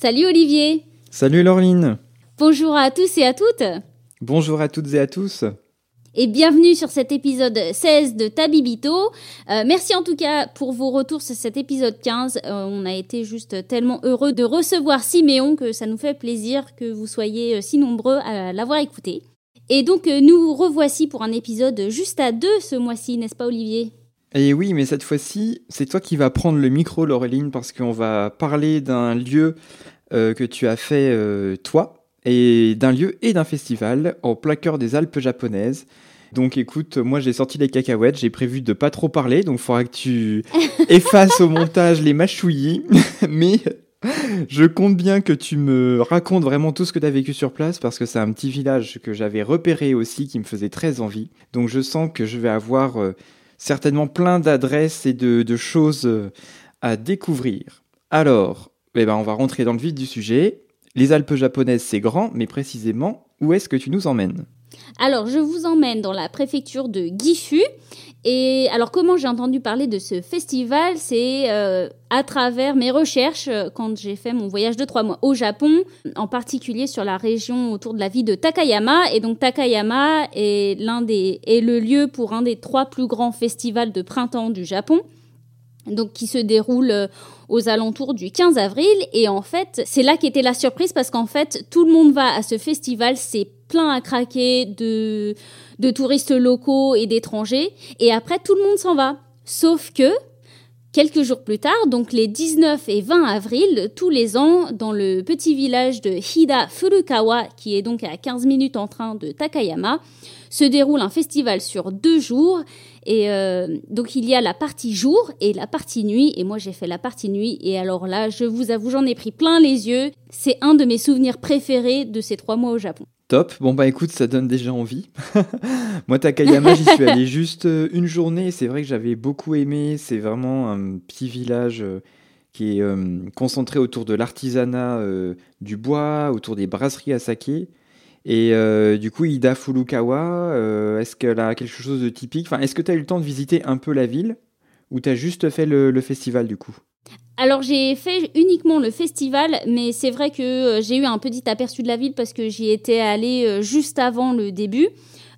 Salut Olivier Salut Laureline Bonjour à tous et à toutes Bonjour à toutes et à tous et bienvenue sur cet épisode 16 de Tabibito. Euh, merci en tout cas pour vos retours sur cet épisode 15. Euh, on a été juste tellement heureux de recevoir Siméon que ça nous fait plaisir que vous soyez euh, si nombreux à l'avoir écouté. Et donc nous revoici pour un épisode juste à deux ce mois-ci, n'est-ce pas Olivier? Et oui, mais cette fois-ci, c'est toi qui vas prendre le micro, Laureline, parce qu'on va parler d'un lieu euh, que tu as fait euh, toi, et d'un lieu et d'un festival en plein cœur des Alpes japonaises. Donc écoute, moi j'ai sorti les cacahuètes, j'ai prévu de pas trop parler, donc il faudra que tu effaces au montage les mâchouillis, mais je compte bien que tu me racontes vraiment tout ce que tu as vécu sur place parce que c'est un petit village que j'avais repéré aussi qui me faisait très envie. Donc je sens que je vais avoir euh, certainement plein d'adresses et de, choses euh, à découvrir. Alors, eh ben, on va rentrer dans le vif du sujet. Les Alpes japonaises, c'est grand, mais précisément, où est-ce que tu nous emmènes? Alors, je vous emmène dans la préfecture de Gifu. Et alors, comment j'ai entendu parler de ce festival? C'est euh, à travers mes recherches euh, quand j'ai fait mon voyage de trois mois au Japon, en particulier sur la région autour de la ville de Takayama. Et donc, Takayama est l'un des est le lieu pour un des trois plus grands festivals de printemps du Japon donc qui se déroule euh, aux alentours du 15 avril et en fait c'est là qu'était la surprise parce qu'en fait tout le monde va à ce festival c'est plein à craquer de, de touristes locaux et d'étrangers. Et après, tout le monde s'en va. Sauf que, quelques jours plus tard, donc les 19 et 20 avril, tous les ans, dans le petit village de Hida Furukawa, qui est donc à 15 minutes en train de Takayama, se déroule un festival sur deux jours. Et euh, donc il y a la partie jour et la partie nuit. Et moi j'ai fait la partie nuit. Et alors là, je vous avoue, j'en ai pris plein les yeux. C'est un de mes souvenirs préférés de ces trois mois au Japon. Top. Bon bah écoute, ça donne déjà envie. Moi Takayama, j'y suis allé juste euh, une journée. C'est vrai que j'avais beaucoup aimé. C'est vraiment un petit village euh, qui est concentré autour de l'artisanat du bois, autour des brasseries à saké. Et du coup, Ida Furukawa, est-ce qu'elle a quelque chose de typique? Enfin, Est-ce que tu as eu le temps de visiter un peu la ville? Ou tu as juste fait le festival du coup? Alors j'ai fait uniquement le festival, mais c'est vrai que euh, j'ai eu un petit aperçu de la ville parce que j'y étais allée euh, juste avant le début.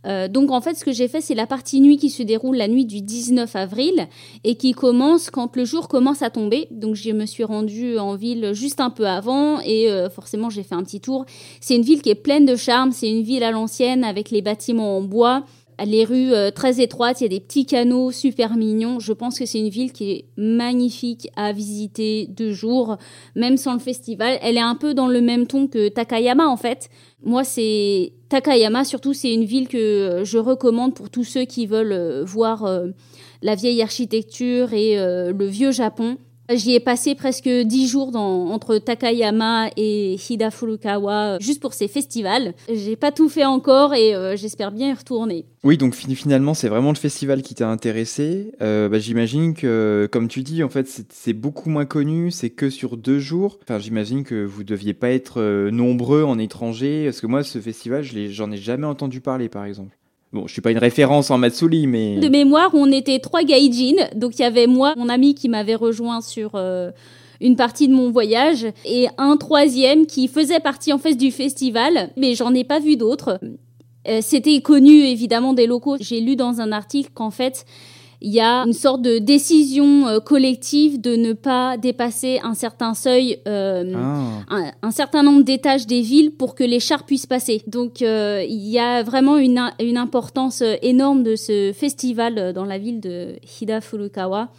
Euh, donc en fait, ce que j'ai fait, c'est la partie nuit qui se déroule la nuit du 19 avril et qui commence quand le jour commence à tomber. Donc je me suis rendue en ville juste un peu avant et forcément j'ai fait un petit tour. C'est une ville qui est pleine de charme, c'est une ville à l'ancienne avec les bâtiments en bois les rues euh, très étroites, il y a des petits canaux super mignons. Je pense que c'est une ville qui est magnifique à visiter deux jours, même sans le festival. Elle est un peu dans le même ton que Takayama en fait. Moi, c'est Takayama, surtout, c'est une ville que je recommande pour tous ceux qui veulent euh, voir euh, la vieille architecture et le vieux Japon. J'y ai passé presque dix jours entre Takayama et Hida Furukawa juste pour ces festivals. J'ai pas tout fait encore et euh, j'espère bien y retourner. Oui, donc finalement, c'est vraiment le festival qui t'a intéressé. Euh, bah, j'imagine que, comme tu dis, en fait, c'est beaucoup moins connu, c'est que sur deux jours. Enfin, j'imagine que vous deviez pas être euh, nombreux en étranger, parce que moi, ce festival, j'en ai jamais entendu parler, par exemple. Bon, je suis pas une référence en Matsuri, mais... De mémoire, on était trois gaijin. Donc, il y avait moi, mon ami qui m'avait rejoint sur euh, une partie de mon voyage, et un troisième qui faisait partie en fait du festival, mais j'en ai pas vu d'autres. Euh, c'était connu évidemment des locaux. J'ai lu dans un article qu'en fait, il y a une sorte de décision euh, collective de ne pas dépasser un certain seuil, euh, ah. un, certain nombre d'étages des villes pour que les chars puissent passer. Donc euh, il y a vraiment une, une importance énorme de ce festival dans la ville de Hida Furukawa.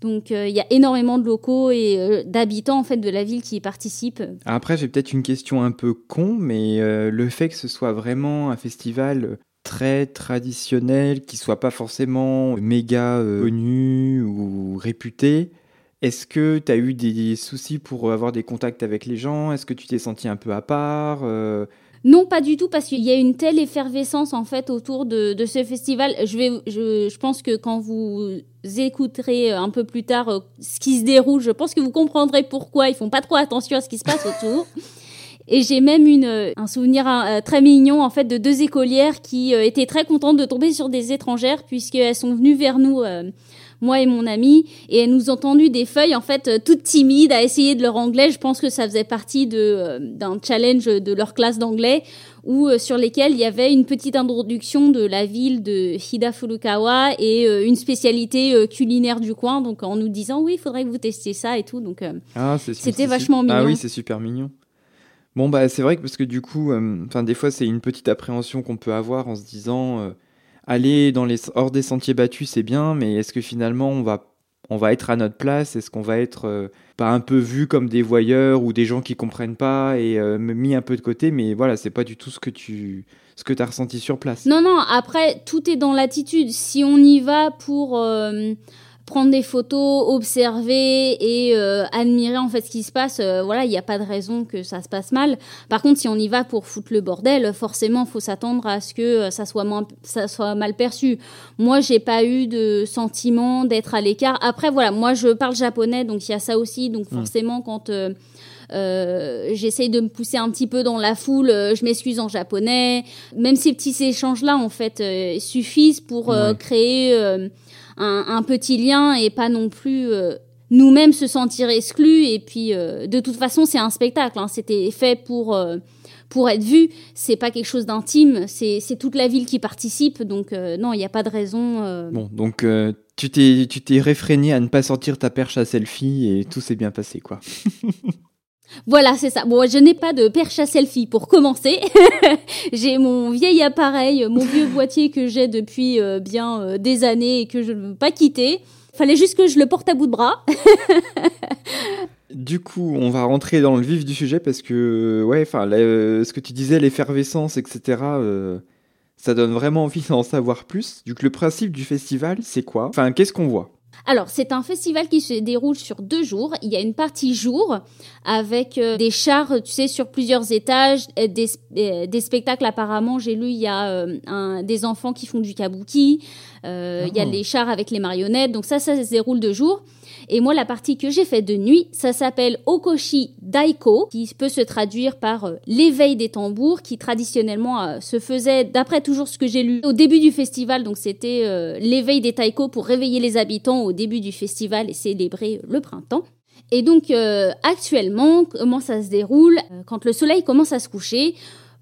Donc il y a énormément de locaux et d'habitants en fait de la ville qui y participent. Après j'ai peut-être une question un peu con, mais le fait que ce soit vraiment un festival très traditionnels, qui soient pas forcément méga euh, connus ou réputés. Est-ce que tu as eu des soucis pour avoir des contacts avec les gens? Est-ce que tu t'es senti un peu à part euh? Non, pas du tout, parce qu'il y a une telle effervescence en fait autour de, ce festival. Je, vais, je, je, pense que quand vous écouterez un peu plus tard euh, ce qui se déroule, je pense que vous comprendrez pourquoi ils font pas trop attention à ce qui se passe autour. Et j'ai même une, euh, un souvenir euh, très mignon en fait de deux écolières qui euh, étaient très contentes de tomber sur des étrangères puisqu'elles sont venues vers nous, moi et mon ami, et elles nous ont tendu des feuilles en fait toutes timides à essayer de leur anglais. Je pense que ça faisait partie de d'un challenge de leur classe d'anglais où sur lesquels il y avait une petite introduction de la ville de Hida Furukawa et une spécialité culinaire du coin. Donc en nous disant oui, il faudrait que vous testiez ça et tout. Donc ah, c'était vachement mignon. Ah oui, c'est super mignon. Bon, bah, c'est vrai que parce que du coup, euh, des fois, c'est une petite appréhension qu'on peut avoir en se disant euh, aller dans les, hors des sentiers battus, c'est bien, mais est-ce que finalement, on va, on va être à notre place? Est-ce qu'on va être euh, pas un peu vu comme des voyeurs ou des gens qui comprennent pas et mis un peu de côté? Mais voilà, c'est pas du tout ce que tu ce que as ressenti sur place. Non, non, après, tout est dans l'attitude. Si on y va pour prendre des photos, observer et euh, admirer en fait ce qui se passe. Euh, voilà, il n'y a pas de raison que ça se passe mal. Par contre, si on y va pour foutre le bordel, forcément, faut s'attendre à ce que euh, ça soit moins, ça soit mal perçu. Moi, j'ai pas eu de sentiment d'être à l'écart. Après, voilà, moi, je parle japonais, donc il y a ça aussi. Donc mmh. forcément, quand euh, j'essaye de me pousser un petit peu dans la foule, je m'excuse en japonais. Même ces petits échanges-là, en fait, suffisent pour créer un, petit lien et pas non plus euh, nous-mêmes se sentir exclus. Et puis, euh, de toute façon, c'est un spectacle. Hein. C'était fait pour euh, pour être vu. C'est pas quelque chose d'intime. C'est toute la ville qui participe. Donc non, il n'y a pas de raison. Bon, donc tu t'es tu t'es réfréné à ne pas sortir ta perche à selfie et tout s'est bien passé, quoi. Voilà, c'est ça. Bon, je n'ai pas de perche à selfie pour commencer. j'ai mon vieil appareil, mon vieux boîtier que j'ai depuis euh, bien euh, des années et que je ne veux pas quitter. Fallait juste que je le porte à bout de bras. du coup, on va rentrer dans le vif du sujet parce que, ouais, enfin, euh, ce que tu disais, l'effervescence, etc., ça donne vraiment envie d'en savoir plus. Du coup, le principe du festival, c'est quoi? Enfin, qu'est-ce qu'on voit? Alors, c'est un festival qui se déroule sur deux jours. Il y a une partie jour avec euh, des chars, tu sais, sur plusieurs étages, des, euh, des spectacles apparemment. J'ai lu, il y a euh, un, des enfants qui font du kabuki, il y a ah. les chars avec les marionnettes. Donc ça, ça se déroule deux jours. Et moi, la partie que j'ai faite de nuit, ça s'appelle Okoshi Daiko, qui peut se traduire par euh, l'éveil des tambours, qui traditionnellement euh, se faisait, d'après toujours ce que j'ai lu, au début du festival. Donc c'était euh, l'éveil des taiko pour réveiller les habitants au début du festival et célébrer le printemps. Et donc actuellement, comment ça se déroule? Quand le soleil commence à se coucher,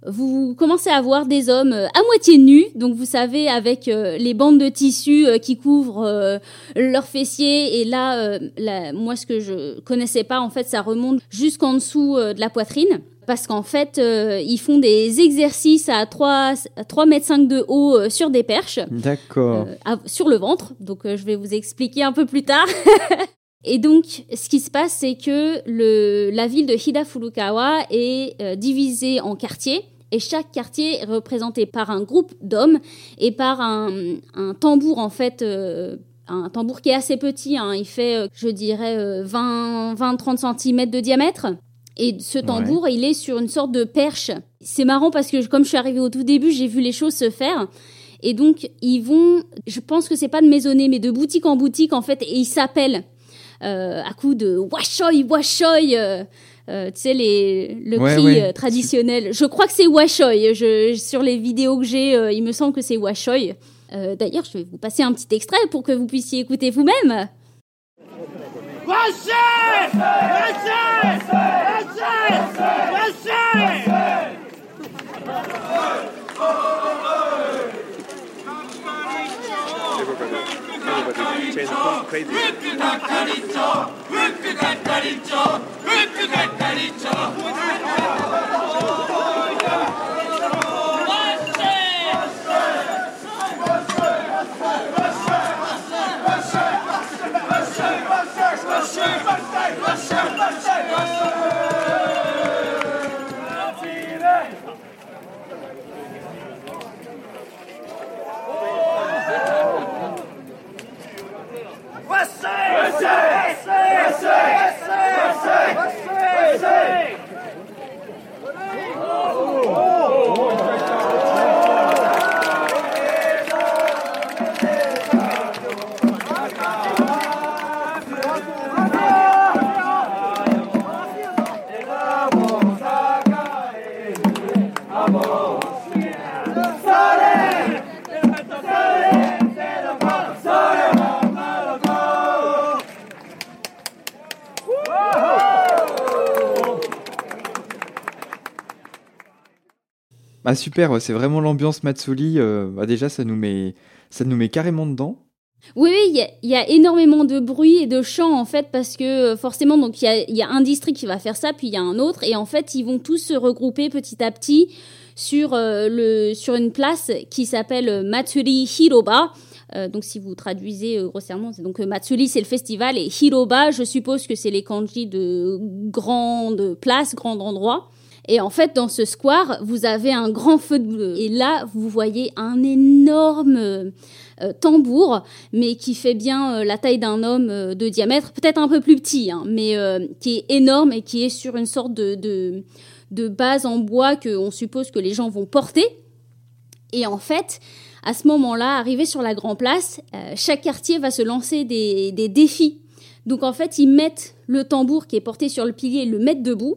vous commencez à voir des hommes euh, à moitié nus, donc vous savez avec euh, les bandes de tissu euh, qui couvrent leurs fessiers et là, moi ce que je connaissais pas en fait, ça remonte jusqu'en dessous de la poitrine parce qu'en fait ils font des exercices à 3 3 mètres 5 de haut sur des perches. D'accord. sur le ventre, donc je vais vous expliquer un peu plus tard. Et donc, ce qui se passe, c'est que le, la ville de Hida Furukawa est divisée en quartiers et chaque quartier est représenté par un groupe d'hommes et par un, tambour en fait. Euh, un tambour qui est assez petit, hein. il fait, euh, je dirais, 20-30 euh, cm de diamètre. Et ce tambour, il est sur une sorte de perche. C'est marrant parce que comme je suis arrivée au tout début, j'ai vu les choses se faire. Et donc, ils vont, je pense que c'est pas de maisonnée, mais de boutique en boutique, en fait, et ils s'appellent à coup de washoy, washoy. Euh, euh, tu sais, les, le cri euh, traditionnel. Je crois que c'est Washoy. Sur les vidéos que j'ai, euh, il me semble que c'est Washoy. D'ailleurs, je vais vous passer un petit extrait pour que vous puissiez écouter vous-même. Washoy Washoy Washoy everybody, everybody change the crazy. Let's go, let's go, let's go. USA! USA! USA! USA! USA! USA! USA! USA! Ah super, c'est vraiment l'ambiance Matsuli. Euh, bah déjà, ça nous met, ça nous met carrément dedans. Oui, il y, a énormément de bruit et de chants en fait parce que euh, forcément donc il y a, un district qui va faire ça puis il y a un autre et en fait ils vont tous se regrouper petit à petit sur euh, le sur une place qui s'appelle Matsuri Hiroba. donc si vous traduisez grossièrement, c'est donc Matsuri c'est le festival et Hiroba je suppose que c'est les kanji de grande place, grand endroit. Et en fait, dans ce square, vous avez un grand feu de bleu. Et là, vous voyez un énorme euh, tambour, mais qui fait bien euh, la taille d'un homme euh, de diamètre, peut-être un peu plus petit, hein, mais qui est énorme et qui est sur une sorte de, de, base en bois qu'on suppose que les gens vont porter. Et en fait, à ce moment-là, arrivé sur la Grand Place, chaque quartier va se lancer des, des défis. Donc en fait, ils mettent le tambour qui est porté sur le pilier, ils le mettent debout.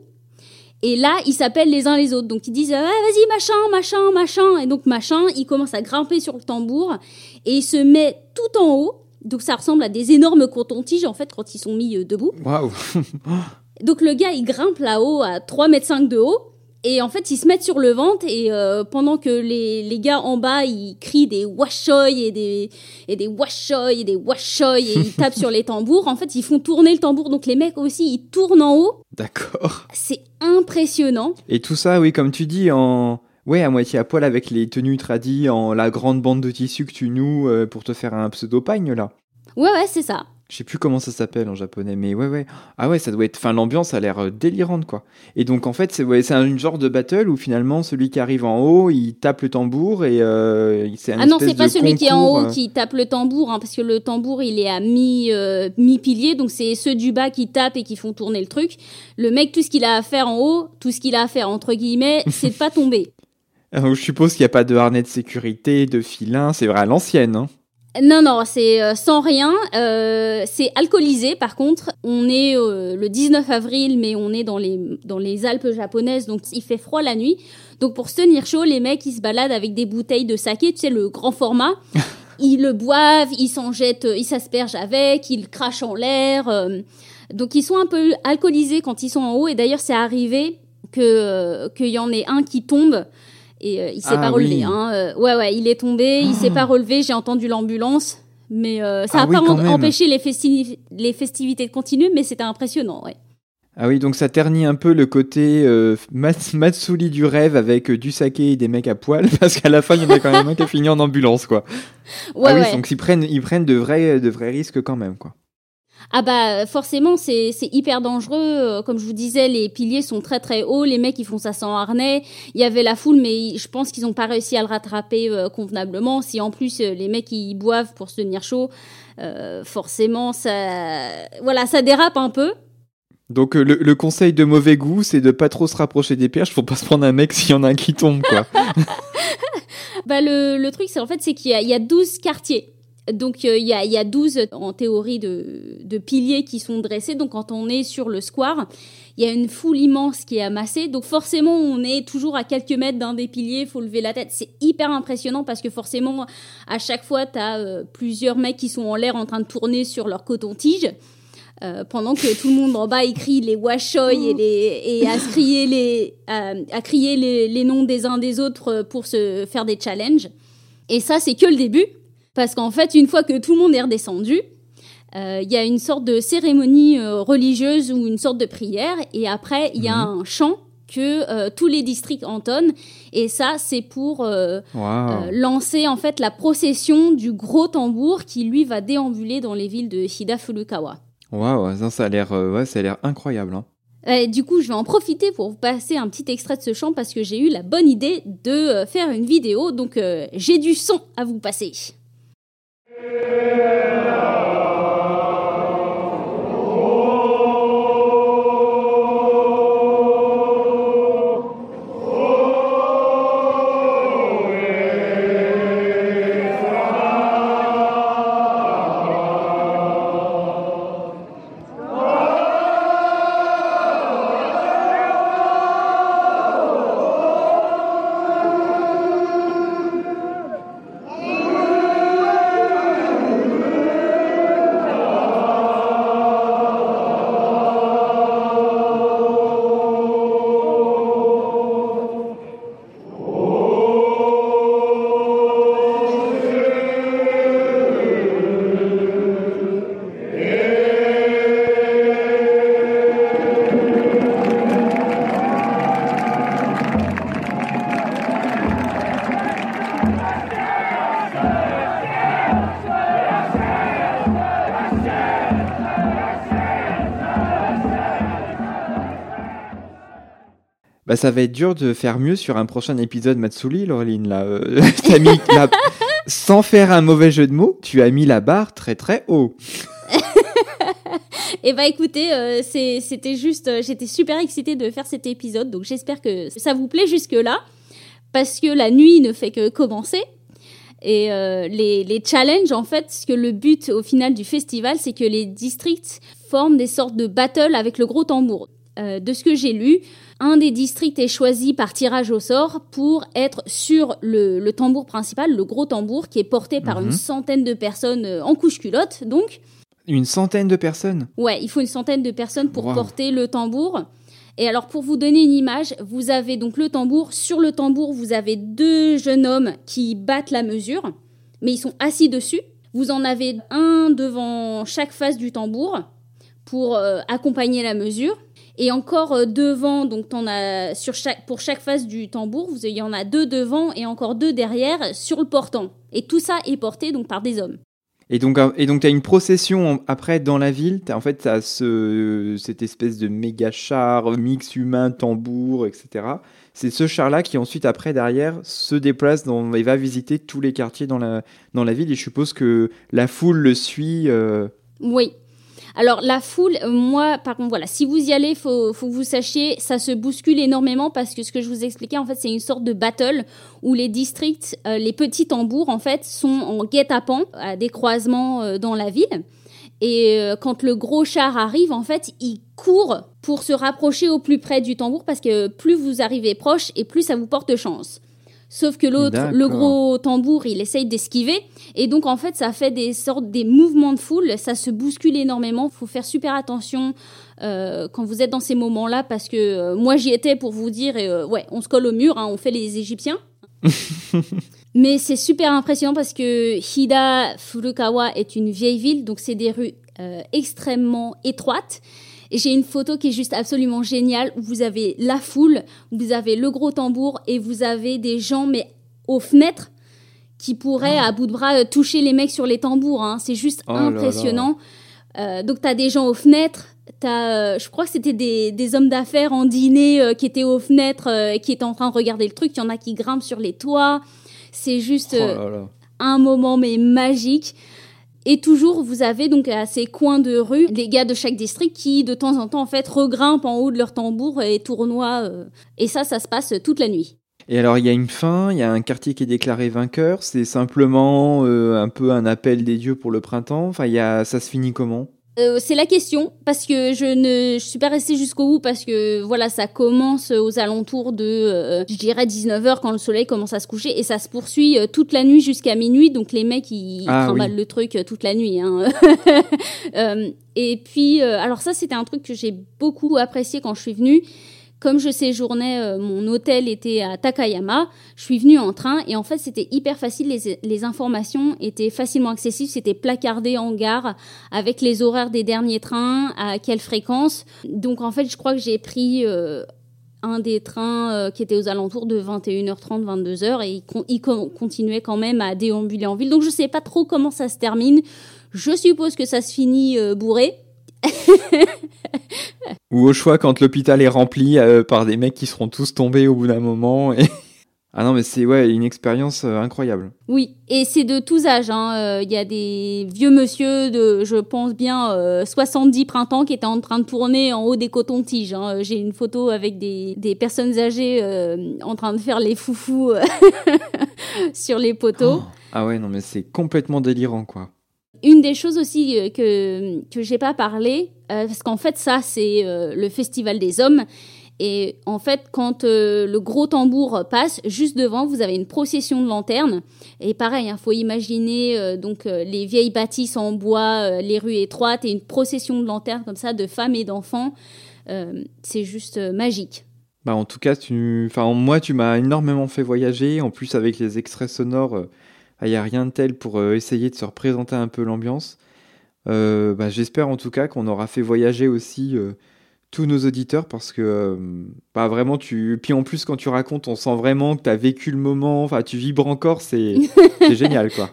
Et là, ils s'appellent les uns les autres. Donc ils disent ah, vas-y machin, machin, machin. Et donc machin, il commence à grimper sur le tambour et il se met tout en haut. Donc ça ressemble à des énormes cotons-tiges en fait quand ils sont mis euh, debout. Waouh. donc le gars, il grimpe là-haut à 3 mètres 5 de haut. Et en fait, ils se mettent sur le ventre et euh, pendant que les, les, gars en bas, ils crient des washoy et des, et des washoy et des washoy et ils tapent sur les tambours, en fait, ils font tourner le tambour. Donc les mecs aussi, ils tournent en haut. D'accord. C'est impressionnant. Et tout ça, oui, comme tu dis, en... Ouais, à moitié à poil avec les tenues tradies en la grande bande de tissu que tu noues euh, pour te faire un pseudo-pagne, là. Ouais, ouais, c'est ça. Je sais plus comment ça s'appelle en japonais, mais ouais, ouais. Ah ouais, ça doit être. Enfin, l'ambiance a l'air euh, délirante, quoi. Et donc, en fait, c'est ouais, une genre de battle où finalement, celui qui arrive en haut, il tape le tambour et euh, c'est un Ah non, c'est pas celui qui est en haut euh. qui tape le tambour, hein, parce que le tambour, il est à euh, mi-pilier, donc c'est ceux du bas qui tapent et qui font tourner le truc. Le mec, tout ce qu'il a à faire en haut, tout ce qu'il a à faire, entre guillemets, c'est de pas tomber. je suppose qu'il n'y a pas de harnais de sécurité, de filin, c'est vrai à l'ancienne, hein. Non, non, c'est euh, sans rien. Euh, c'est alcoolisé, par contre. On est euh, le 19 avril, mais on est dans les, dans les Alpes japonaises, donc il fait froid la nuit. Donc pour se tenir chaud, les mecs, ils se baladent avec des bouteilles de saké, tu sais, le grand format. ils le boivent, ils s'en jettent, ils s'aspergent avec, ils crachent en l'air. donc ils sont un peu alcoolisés quand ils sont en haut. Et d'ailleurs, c'est arrivé que qu'il y en ait un qui tombe et euh, il s'est ah pas relevé. Hein. Euh, ouais, ouais, il est tombé, il s'est ah. pas relevé. J'ai entendu l'ambulance, mais euh, ça n'a ah pas empêché les, les, festivités de continuer, mais c'était impressionnant, ouais. Ah oui, donc ça ternit un peu le côté Matsuli du rêve avec du saké et des mecs à poil, parce qu'à la fin, il y en a quand même un qui a fini en ambulance, quoi. Ouais, ah oui, donc ils prennent, ils prennent de vrais, de vrais risques quand même, quoi. Ah bah forcément c'est hyper dangereux. Euh, comme je vous disais, les piliers sont très très hauts. Les mecs ils font ça sans harnais. Il y avait la foule, mais je pense qu'ils n'ont pas réussi à le rattraper euh, convenablement. Si en plus euh, les mecs ils boivent pour se tenir chaud, forcément ça, voilà, ça dérape un peu. Donc le, conseil de mauvais goût, c'est de pas trop se rapprocher des perches pour pas se prendre un mec s'il y en a un qui tombe quoi. bah le, truc c'est en fait c'est qu'il y, y a 12 quartiers. Donc euh, il y, a, y, a, 12 en théorie de, de, piliers qui sont dressés. Donc quand on est sur le square, il y a une foule immense qui est amassée. Donc forcément, on est toujours à quelques mètres d'un des piliers, il faut lever la tête. C'est hyper impressionnant parce que forcément, à chaque fois, tu as euh, plusieurs mecs qui sont en l'air en train de tourner sur leur coton-tige. Euh, pendant que tout le monde en bas écrit les washoy et, les, et à crier, les, à crier les, les noms des uns des autres pour se faire des challenges. Et ça, c'est que le début. Parce qu'en fait, une fois que tout le monde est redescendu, euh, il y a une sorte de cérémonie euh, religieuse ou une sorte de prière. Et après, il y a mhm. un chant que euh, tous les districts entonnent. Et ça, c'est pour lancer en fait la procession du gros tambour qui lui va déambuler dans les villes de Hida Furukawa. Waouh, ça, a l'air, ouais, ça a l'air incroyable. Hein. du coup, je vais en profiter pour vous passer un petit extrait de ce chant parce que j'ai eu la bonne idée de faire une vidéo. Donc, j'ai du son à vous passer. Música Bah, ça va être dur de faire mieux sur un prochain épisode Matsuli, Laureline. Là, euh, mis la- sans faire un mauvais jeu de mots, tu as mis la barre très très haut. Et bah écoutez, euh, c'était juste, euh, j'étais super excitée de faire cet épisode, donc j'espère que ça vous plaît jusque-là, parce que la nuit ne fait que commencer. Et euh, les, les challenges, en fait, ce que le but au final du festival, c'est que les districts forment des sortes de battles avec le gros tambour. De ce que j'ai lu, un des districts est choisi par tirage au sort pour être sur le, le tambour principal, le gros tambour, qui est porté par Mhm. une centaine de personnes euh, en couche-culotte, donc. Une centaine de personnes? Ouais, il faut une centaine de personnes pour Wow. porter le tambour. Et alors, pour vous donner une image, vous avez donc le tambour. Sur le tambour, vous avez deux jeunes hommes qui battent la mesure, mais ils sont assis dessus. Vous en avez un devant chaque face du tambour pour euh, accompagner la mesure. Et encore euh, devant, donc t'en as sur chaque, pour chaque face du tambour, vous, il y en a deux devant et encore deux derrière sur le portant. Et tout ça est porté donc par des hommes. Et donc, et donc tu as une procession en- après dans la ville. En fait, tu as ce, cette espèce de méga char, mix humain, tambour, etc. C'est ce char-là qui ensuite, après, derrière, se déplace dans, et va visiter tous les quartiers dans la, dans la ville. Et je suppose que la foule le suit. euh, Oui. Alors la foule, euh, moi par contre voilà, si vous y allez, faut faut que vous sachiez, ça se bouscule énormément parce que ce que je vous expliquais en fait, c'est une sorte de battle où les districts, euh, les petits tambours en fait sont en guet-apens à des croisements euh, dans la ville. Et quand le gros char arrive, en fait, il court pour se rapprocher au plus près du tambour parce que plus vous arrivez proche et plus ça vous porte chance. Sauf que l'autre, le gros tambour, il essaye d'esquiver. Et donc, en fait, ça fait des sortes, des mouvements de foule. Ça se bouscule énormément. faut faire super attention euh, quand vous êtes dans ces moments-là parce que euh, moi, j'y étais pour vous dire, et, euh, ouais, on se colle au mur, hein, on fait les Égyptiens. Mais c'est super impressionnant parce que Hida Furukawa est une vieille ville, donc c'est des rues extrêmement étroites. Et j'ai une photo qui est juste absolument géniale où vous avez la foule, vous avez le gros tambour et vous avez des gens mais aux fenêtres qui pourraient à bout de bras euh, toucher les mecs sur les tambours. hein. C'est juste Oh là là. impressionnant. Euh, donc t'as des gens aux fenêtres. T'as, euh, je crois que c'était des, des hommes d'affaires en dîner euh, qui étaient aux fenêtres, euh, qui étaient en train de regarder le truc. Il y en a qui grimpent sur les toits. C'est juste oh là là. un moment mais magique. Et toujours, vous avez donc à ces coins de rue les gars de chaque district qui, de temps en temps, en fait, regrimpent en haut de leur tambour et tournoient. euh, et ça, ça se passe toute la nuit. Et alors, il y a une fin, il y a un quartier qui est déclaré vainqueur. C'est simplement euh, un peu un appel des dieux pour le printemps. Enfin, y a, ça se finit comment? Euh, c'est la question parce que je ne je suis pas restée jusqu'au bout parce que voilà ça commence aux alentours de euh, je dirais 19h quand le soleil commence à se coucher et ça se poursuit euh, toute la nuit jusqu'à minuit donc les mecs ils, Ah, oui. le truc euh, toute la nuit hein. Euh, et puis alors ça c'était un truc que j'ai beaucoup apprécié quand je suis venue comme je séjournais, euh, mon hôtel était à Takayama, je suis venue en train et en fait c'était hyper facile, les, informations étaient facilement accessibles, c'était placardé en gare avec les horaires des derniers trains, à quelle fréquence. Donc en fait je crois que j'ai pris euh, un des trains euh, qui était aux alentours de 21h30, 22h et il, con- il con- continuait quand même à déambuler en ville. Donc je sais pas trop comment ça se termine. Je suppose que ça se finit bourré. Ou au choix, quand l'hôpital est rempli euh, par des mecs qui seront tous tombés au bout d'un moment. Et... ah non, mais c'est ouais, une expérience euh, incroyable. Oui, et c'est de tous âges. hein. Euh, Il y a des vieux monsieur de, je pense bien, euh, 70 printemps qui étaient en train de tourner en haut des cotons-tiges. hein. J'ai une photo avec des, des personnes âgées en train de faire les foufous sur les poteaux. Oh. Ah ouais, non, mais c'est complètement délirant, quoi. Une des choses aussi euh, que que j'ai pas parlé, euh, parce qu'en fait ça c'est euh, le festival des hommes. Et en fait, quand le gros tambour passe, juste devant, vous avez une procession de lanternes. Et pareil, il faut imaginer donc les vieilles bâtisses en bois, les rues étroites et une procession de lanternes comme ça de femmes et d'enfants. C'est juste magique. Bah, en tout cas, tu... enfin, moi, tu m'as énormément fait voyager. En plus, avec les extraits sonores, il n'y a rien de tel pour euh, essayer de se représenter un peu l'ambiance. Euh, bah, J'espère en tout cas qu'on aura fait voyager aussi euh, tous nos auditeurs parce que, euh, bah, vraiment, tu. Puis en plus, quand tu racontes, on sent vraiment que tu as vécu le moment, enfin, tu vibres encore, c'est génial, quoi.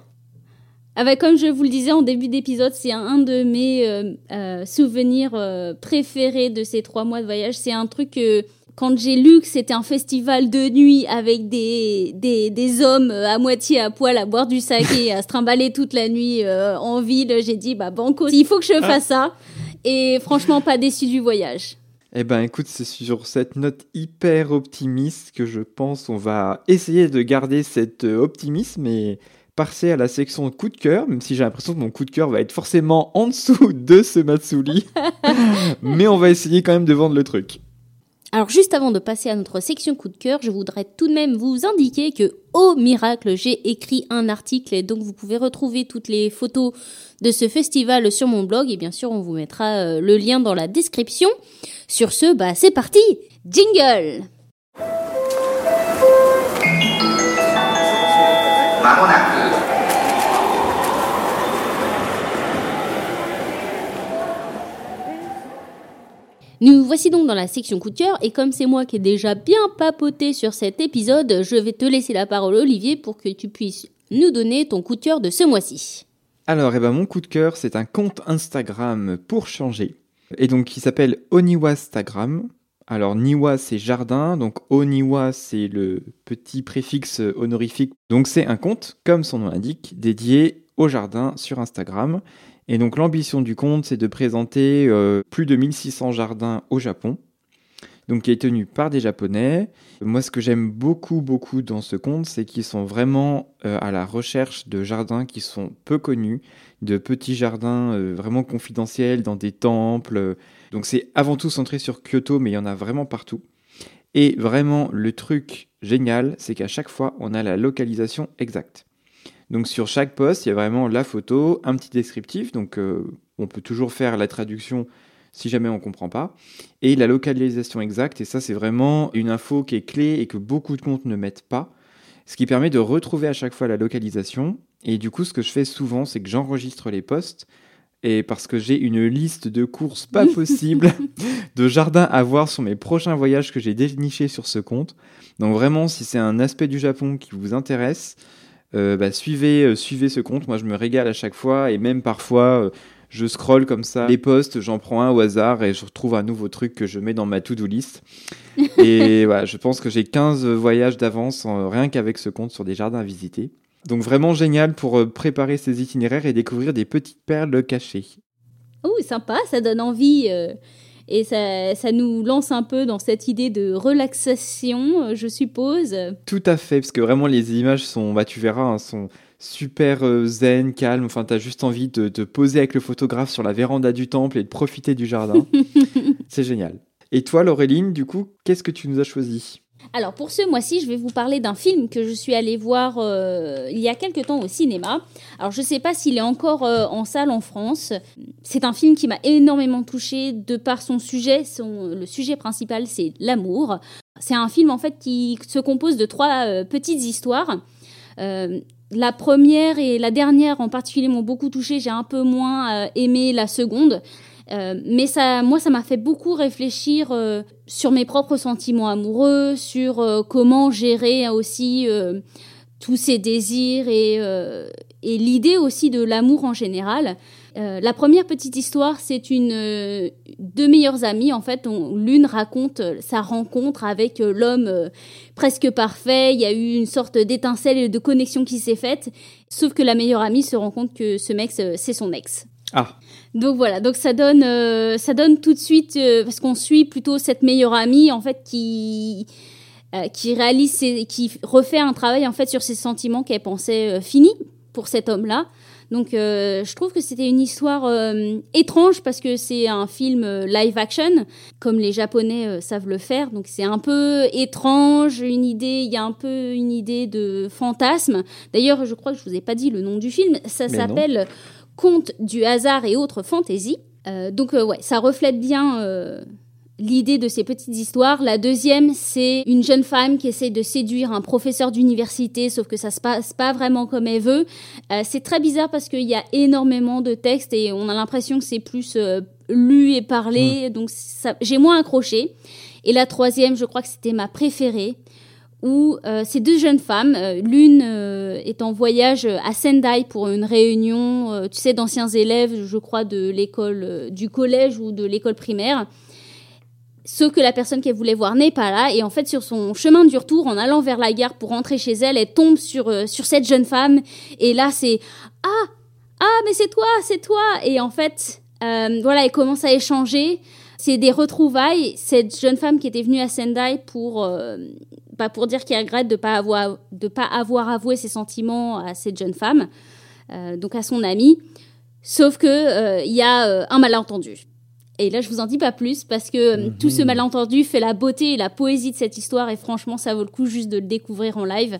Ah bah, comme je vous le disais en début d'épisode, c'est un de mes souvenirs préférés de ces trois mois de voyage. C'est un truc que, quand j'ai lu que c'était un festival de nuit avec des, des, des, hommes à moitié à poil à boire du saké, à se trimballer toute la nuit euh, en ville, j'ai dit, bah banco, il faut que je fasse ça. Et franchement, pas déçu du voyage. Eh ben écoute, c'est sur cette note hyper optimiste que je pense on va essayer de garder cet euh, optimisme et passer à la section coup de cœur, même si j'ai l'impression que mon coup de cœur va être forcément en dessous de ce Matsuli. Mais on va essayer quand même de vendre le truc. Alors juste avant de passer à notre section coup de cœur, je voudrais tout de même vous indiquer que, au miracle, j'ai écrit un article et donc vous pouvez retrouver toutes les photos de ce festival sur mon blog. Et bien sûr on vous mettra euh, le lien dans la description. Sur ce, bah c'est parti. Jingle Nous voici donc dans la section coup de cœur et comme c'est moi qui ai déjà bien papoté sur cet épisode, je vais te laisser la parole Olivier pour que tu puisses nous donner ton coup de cœur de ce mois-ci. Alors, eh ben, mon coup de cœur, c'est un compte Instagram pour changer. Et donc, qui s'appelle Oniwastagram. Alors, Niwa, c'est jardin. Donc, Oniwa, c'est le petit préfixe honorifique. Donc, c'est un compte, comme son nom l'indique, dédié au jardin sur Instagram. Et donc l'ambition du compte, c'est de présenter euh, plus de 1600 jardins au Japon, donc qui est tenu par des Japonais. Moi, ce que j'aime beaucoup, beaucoup dans ce compte, c'est qu'ils sont vraiment euh, à la recherche de jardins qui sont peu connus, de petits jardins euh, vraiment confidentiels dans des temples. Donc c'est avant tout centré sur Kyoto, mais il y en a vraiment partout. Et vraiment, le truc génial, c'est qu'à chaque fois, on a la localisation exacte. Donc sur chaque poste, il y a vraiment la photo, un petit descriptif, donc euh, on peut toujours faire la traduction si jamais on ne comprend pas, et la localisation exacte, et ça c'est vraiment une info qui est clé et que beaucoup de comptes ne mettent pas, ce qui permet de retrouver à chaque fois la localisation, et du coup ce que je fais souvent c'est que j'enregistre les postes, et parce que j'ai une liste de courses pas possible de jardins à voir sur mes prochains voyages que j'ai dénichés sur ce compte. Donc vraiment, si c'est un aspect du Japon qui vous intéresse, bah, suivez, euh, suivez ce compte. Moi, je me régale à chaque fois et même parfois, euh, je scrolle comme ça les posts, j'en prends un au hasard et je retrouve un nouveau truc que je mets dans ma to-do list. et voilà, je pense que j'ai 15 voyages d'avance rien qu'avec ce compte sur des jardins à visiter. Donc vraiment génial pour préparer ces itinéraires et découvrir des petites perles cachées. Oh, sympa, ça donne envie. Et ça, ça, nous lance un peu dans cette idée de relaxation, euh, je suppose. Tout à fait, parce que vraiment les images sont, bah, tu verras, hein, sont super euh, zen, calmes. Enfin, tu as juste envie de te poser avec le photographe sur la véranda du temple et de profiter du jardin. C'est génial. Et toi, Laureline, du coup, qu'est-ce que tu nous as choisi? Alors pour ce mois-ci, je vais vous parler d'un film que je suis allée voir euh, il y a quelque temps au cinéma. Alors je ne sais pas s'il est encore euh, en salle en France. C'est un film qui m'a énormément touchée de par son sujet. Son, le sujet principal, c'est l'amour. C'est un film en fait qui se compose de trois euh, petites histoires. la première et la dernière en particulier m'ont beaucoup touchée. J'ai un peu moins aimé la seconde. Euh, mais ça, moi, ça m'a fait beaucoup réfléchir euh, sur mes propres sentiments amoureux, sur euh, comment gérer aussi tous ces désirs et, et l'idée aussi de l'amour en général. la première petite histoire, c'est une deux meilleures amies en fait. L'une raconte sa rencontre avec l'homme presque parfait. Il y a eu une sorte d'étincelle et de connexion qui s'est faite. Sauf que la meilleure amie se rend compte que ce mec c'est son ex. Ah. Donc voilà, donc ça donne, euh, ça donne tout de suite, euh, parce qu'on suit plutôt cette meilleure amie en fait qui, euh, qui réalise, qui refait un travail en fait sur ses sentiments qu'elle pensait finis pour cet homme-là. Donc je trouve que c'était une histoire étrange parce que c'est un film live action, comme les Japonais savent le faire. Donc c'est un peu étrange, une idée, il y a un peu une idée de fantasme. D'ailleurs, je crois que je vous ai pas dit le nom du film. Ça s'appelle contes du hasard et autres fantaisies. Euh, donc euh, ouais, ça reflète bien euh, l'idée de ces petites histoires. La deuxième, c'est une jeune femme qui essaie de séduire un professeur d'université, sauf que ça se passe pas vraiment comme elle veut. c'est très bizarre parce qu'il y a énormément de textes et on a l'impression que c'est plus lu et parlé, donc j'ai moins accroché. Et la troisième, je crois que c'était ma préférée où euh, ces deux jeunes femmes, euh, l'une euh, est en voyage à Sendai pour une réunion, tu sais, d'anciens élèves, je crois, de l'école, du collège ou de l'école primaire. Sauf que la personne qu'elle voulait voir n'est pas là. Et en fait, sur son chemin du retour, en allant vers la gare pour rentrer chez elle, elle tombe sur, sur cette jeune femme. Et là, c'est Ah Ah, mais c'est toi, c'est toi Et en fait, voilà, elle commence à échanger. C'est des retrouvailles. Cette jeune femme qui était venue à Sendai pour, euh, bah, pour dire qu'elle regrette de ne pas, avoir, de pas avoir avoué ses sentiments à cette jeune femme, donc à son amie. Sauf que il y a un malentendu. Et là, je vous en dis pas plus parce que euh, tout ce mhm. malentendu fait la beauté et la poésie de cette histoire et franchement, ça vaut le coup juste de le découvrir en live.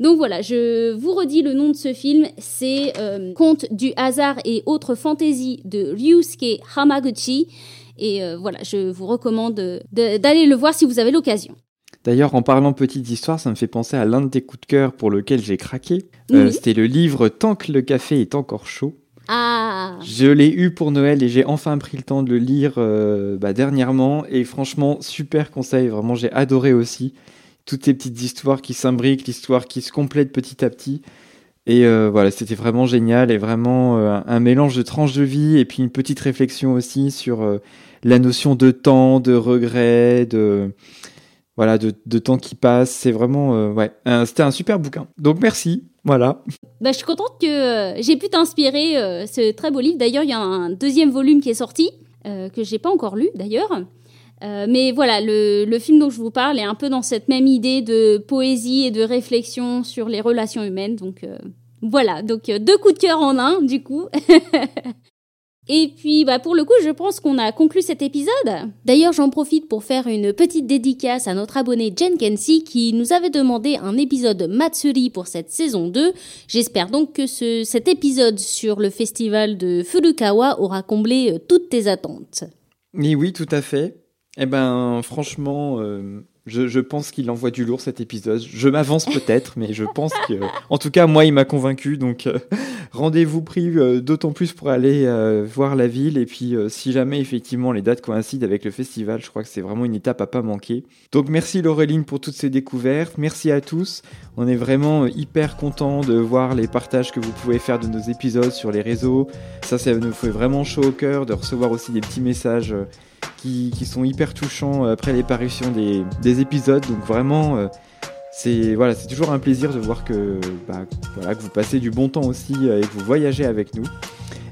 Donc voilà, je vous redis le nom de ce film, c'est euh, Conte du hasard et autres fantaisies de Ryusuke Hamaguchi. Et euh, voilà, je vous recommande d'aller le voir si vous avez l'occasion. D'ailleurs, en parlant petite histoire, ça me fait penser à l'un de tes coups de cœur pour lequel j'ai craqué. C'était le livre Tant que le café est encore chaud ah. Je l'ai eu pour Noël et j'ai enfin pris le temps de le lire euh, bah, dernièrement. Et franchement, super conseil. Vraiment, j'ai adoré aussi. Toutes ces petites histoires qui s'imbriquent, l'histoire qui se complète petit à petit. Et euh, voilà, c'était vraiment génial et vraiment euh, un mélange de tranches de vie et puis une petite réflexion aussi sur la notion de temps, de regret, de voilà, de, de temps qui passe. C'est vraiment ouais, c'était un super bouquin. Donc merci. Voilà. Bah, je suis contente que euh, j'ai pu t'inspirer euh, ce très beau livre. D'ailleurs, il y a un deuxième volume qui est sorti, euh, que j'ai pas encore lu d'ailleurs. mais voilà, le, le, film dont je vous parle est un peu dans cette même idée de poésie et de réflexion sur les relations humaines. Donc voilà, donc deux coups de cœur en un, du coup. Et puis, bah, pour le coup, je pense qu'on a conclu cet épisode. D'ailleurs, j'en profite pour faire une petite dédicace à notre abonné Jen Kensi qui nous avait demandé un épisode Matsuri pour cette saison 2. J'espère donc que ce, cet épisode sur le festival de Furukawa aura comblé euh, toutes tes attentes. Et oui, tout à fait. Eh ben, franchement, euh, je, pense qu'il envoie du lourd cet épisode. Je m'avance peut-être, mais je pense que, en tout cas, moi, il m'a convaincu. Donc, euh, rendez-vous pris euh, d'autant plus pour aller euh, voir la ville. Et puis, si jamais effectivement les dates coïncident avec le festival, je crois que c'est vraiment une étape à pas manquer. Donc, merci Laureline pour toutes ces découvertes. Merci à tous. On est vraiment hyper content de voir les partages que vous pouvez faire de nos épisodes sur les réseaux. Ça, ça nous fait vraiment chaud au cœur de recevoir aussi des petits messages qui, sont hyper touchants euh, après les parutions des, épisodes. Donc vraiment, euh, c'est voilà, c'est toujours un plaisir de voir que, bah, voilà, que vous passez du bon temps aussi euh, et que vous voyagez avec nous.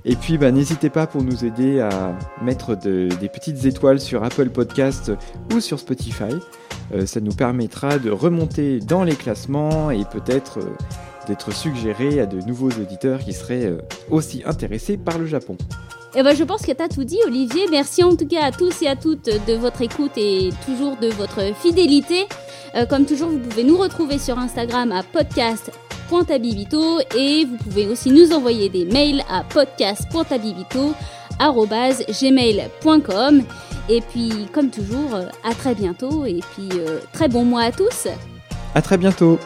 Et puis, bah, n'hésitez pas pour nous aider à mettre des petites étoiles sur Apple Podcast ou sur Spotify. ça nous permettra de remonter dans les classements et peut-être d'être suggéré à de nouveaux auditeurs qui seraient aussi intéressés par le Japon. Et eh ben, je pense que tu as tout dit, Olivier. Merci en tout cas à tous et à toutes de votre écoute et toujours de votre fidélité. Euh, comme toujours, vous pouvez nous retrouver sur Instagram à podcast.abibito et vous pouvez aussi nous envoyer des mails à podcast.abibito.gmail.com Et puis, comme toujours, à très bientôt et puis euh, très bon mois à tous. À très bientôt.